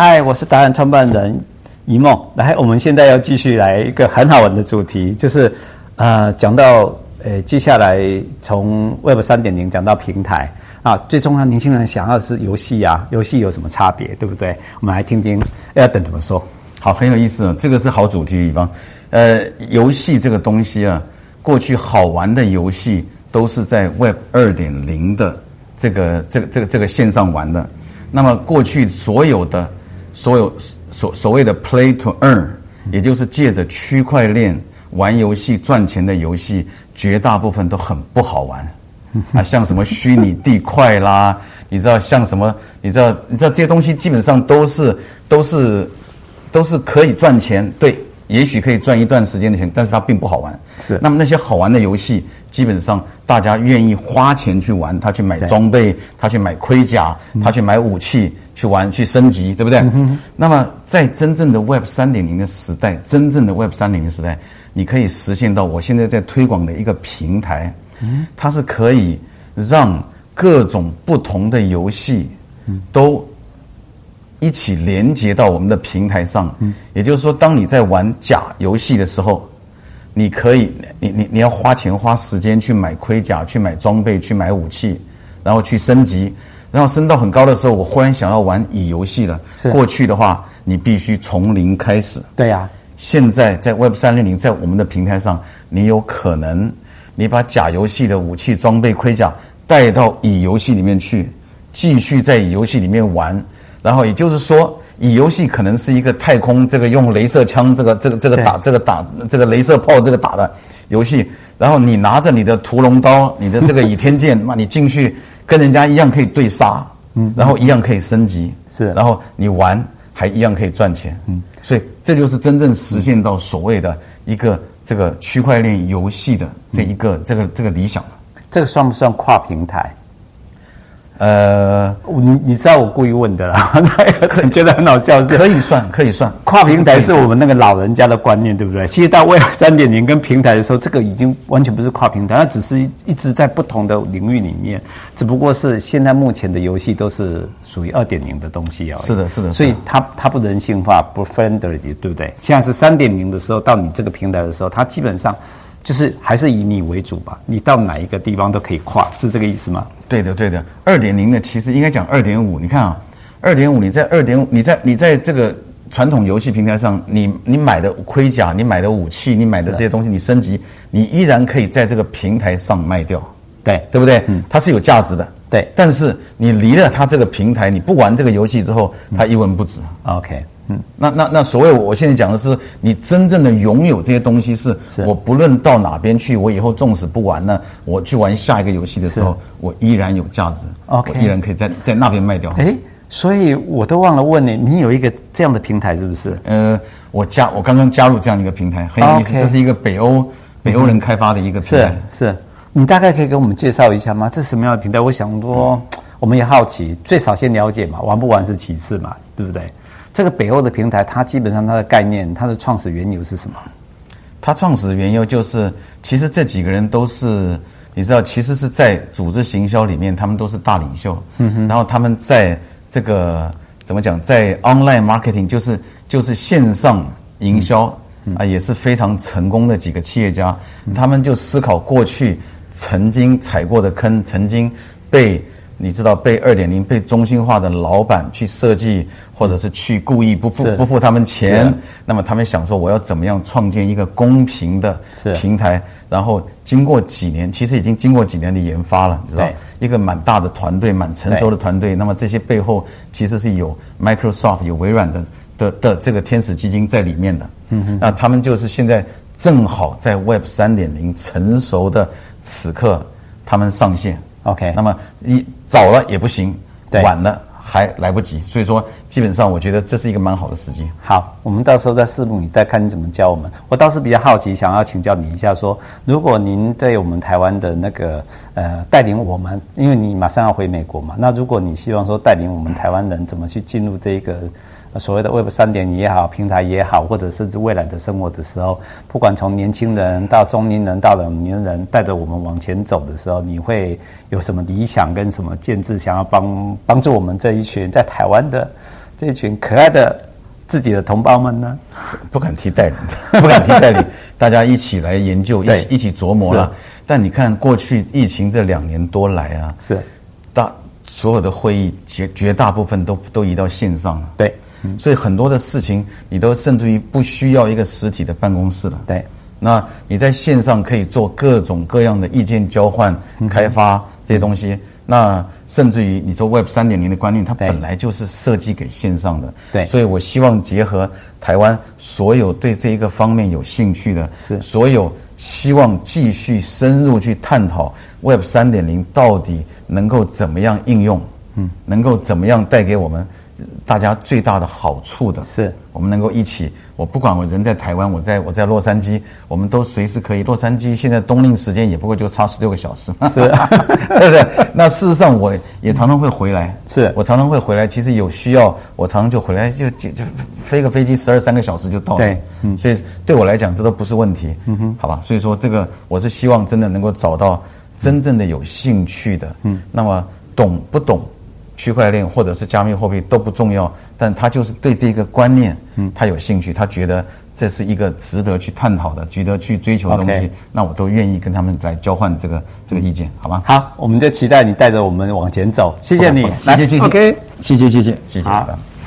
嗨，我是达人创办人一梦。来，我们现在要继续来一个很好玩的主题，就是呃，讲到呃，接下来从 Web 三点零讲到平台啊，最重要，年轻人想要的是游戏啊，游戏有什么差别，对不对？我们来听听 Alden 怎么说。好，很有意思，这个是好主题，地方。呃，游戏这个东西啊，过去好玩的游戏都是在 Web 二点零的这个这个这个这个线上玩的。那么过去所有的。所有所所谓的 play to earn，也就是借着区块链玩游戏赚钱的游戏，绝大部分都很不好玩 啊，像什么虚拟地块啦，你知道像什么？你知道你知道这些东西基本上都是都是都是可以赚钱，对，也许可以赚一段时间的钱，但是它并不好玩。是，那么那些好玩的游戏，基本上大家愿意花钱去玩，他去买装备，他去买盔甲，他去买武器。去玩去升级，对不对？那么在真正的 Web 三点零的时代，真正的 Web 三点零时代，你可以实现到我现在在推广的一个平台，它是可以让各种不同的游戏都一起连接到我们的平台上。也就是说，当你在玩假游戏的时候，你可以，你你你要花钱花时间去买盔甲，去买装备，去买武器，然后去升级。然后升到很高的时候，我忽然想要玩乙游戏了。过去的话，你必须从零开始。对呀、啊。现在在 Web 三点零，在我们的平台上，你有可能，你把假游戏的武器、装备、盔甲带到乙游戏里面去，继续在乙游戏里面玩。然后也就是说，乙游戏可能是一个太空这个用镭射枪这个这个这个打这个打这个镭射炮这个打的游戏。然后你拿着你的屠龙刀、你的这个倚天剑，那你进去。跟人家一样可以对杀，嗯，然后一样可以升级，是，然后你玩还一样可以赚钱，嗯，所以这就是真正实现到所谓的一个这个区块链游戏的这一个这个这个理想。这个算不算跨平台？呃，你你知道我故意问的啦，可 你觉得很好笑是？可以算，可以算。跨平台是我们那个老人家的观念，对不对？其实到 Web 三点零跟平台的时候，这个已经完全不是跨平台，它只是一直在不同的领域里面，只不过是现在目前的游戏都是属于二点零的东西而已。是的，是的。所以它它不人性化，不 friendly，对不对？现在是三点零的时候，到你这个平台的时候，它基本上。就是还是以你为主吧，你到哪一个地方都可以跨，是这个意思吗？对的，对的。二点零呢，其实应该讲二点五。你看啊，二点五，你在二点五，你在你在这个传统游戏平台上，你你买的盔甲，你买的武器，你买的这些东西，你升级，你依然可以在这个平台上卖掉，对对不对？嗯，它是有价值的，对。但是你离了它这个平台，你不玩这个游戏之后，它一文不值。嗯、OK。嗯，那那那所谓我现在讲的是，你真正的拥有这些东西是，是我不论到哪边去，我以后纵使不玩了，我去玩下一个游戏的时候，我依然有价值，OK，我依然可以在在那边卖掉。哎，所以我都忘了问你，你有一个这样的平台是不是？呃，我加我刚刚加入这样一个平台，很有意思，okay. 这是一个北欧北欧人开发的一个平台。是是，你大概可以给我们介绍一下吗？这是什么样的平台？我想说，我们也好奇，最少先了解嘛，玩不玩是其次嘛，对不对？这个北欧的平台，它基本上它的概念，它的创始缘由是什么？它创始的缘由就是，其实这几个人都是，你知道，其实是在组织行销里面，他们都是大领袖。嗯哼。然后他们在这个怎么讲，在 online marketing，就是就是线上营销啊，也是非常成功的几个企业家。他们就思考过去曾经踩过的坑，曾经被。你知道被二点零被中心化的老板去设计，或者是去故意不付不付他们钱，那么他们想说我要怎么样创建一个公平的平台？然后经过几年，其实已经经过几年的研发了，你知道一个蛮大的团队，蛮成熟的团队。那么这些背后其实是有 Microsoft 有微软的的的这个天使基金在里面的。嗯哼，那他们就是现在正好在 Web 三点零成熟的此刻，他们上线。OK，那么你早了也不行，晚了还来不及，所以说基本上我觉得这是一个蛮好的时机。好，我们到时候再拭目以待，看你怎么教我们。我倒是比较好奇，想要请教你一下说，说如果您对我们台湾的那个呃带领我们，因为你马上要回美国嘛，那如果你希望说带领我们台湾人怎么去进入这一个。所谓的 Web 三点零也好，平台也好，或者甚至未来的生活的时候，不管从年轻人到中年人到老年人，带着我们往前走的时候，你会有什么理想跟什么建制，想要帮帮助我们这一群在台湾的这一群可爱的自己的同胞们呢？不敢提代理，不敢提代理，大家一起来研究，一起一起琢磨了。但你看，过去疫情这两年多来啊，是大所有的会议绝绝大部分都都移到线上了。对，所以很多的事情你都甚至于不需要一个实体的办公室了。对，那你在线上可以做各种各样的意见交换、开发这些东西。那甚至于你说 Web 三点零的观念，它本来就是设计给线上的。对，所以我希望结合台湾所有对这一个方面有兴趣的，是所有。希望继续深入去探讨 Web 三点零到底能够怎么样应用，嗯，能够怎么样带给我们大家最大的好处的，是我们能够一起。我不管我人在台湾，我在我在洛杉矶，我们都随时可以。洛杉矶现在冬令时间也不过就差十六个小时，是，对不对？那事实上我也常常会回来，是我常常会回来。其实有需要，我常常就回来，就就就飞个飞机十二三个小时就到了。对，嗯，所以对我来讲这都不是问题，嗯哼，好吧。所以说这个我是希望真的能够找到真正的有兴趣的，嗯，那么懂不懂？区块链或者是加密货币都不重要，但他就是对这个观念，嗯，他有兴趣，他觉得这是一个值得去探讨的、值得去追求的东西.那我都愿意跟他们来交换这个这个意见，好吗？好，我们就期待你带着我们往前走，谢谢你，谢谢谢谢，OK，谢谢谢谢谢。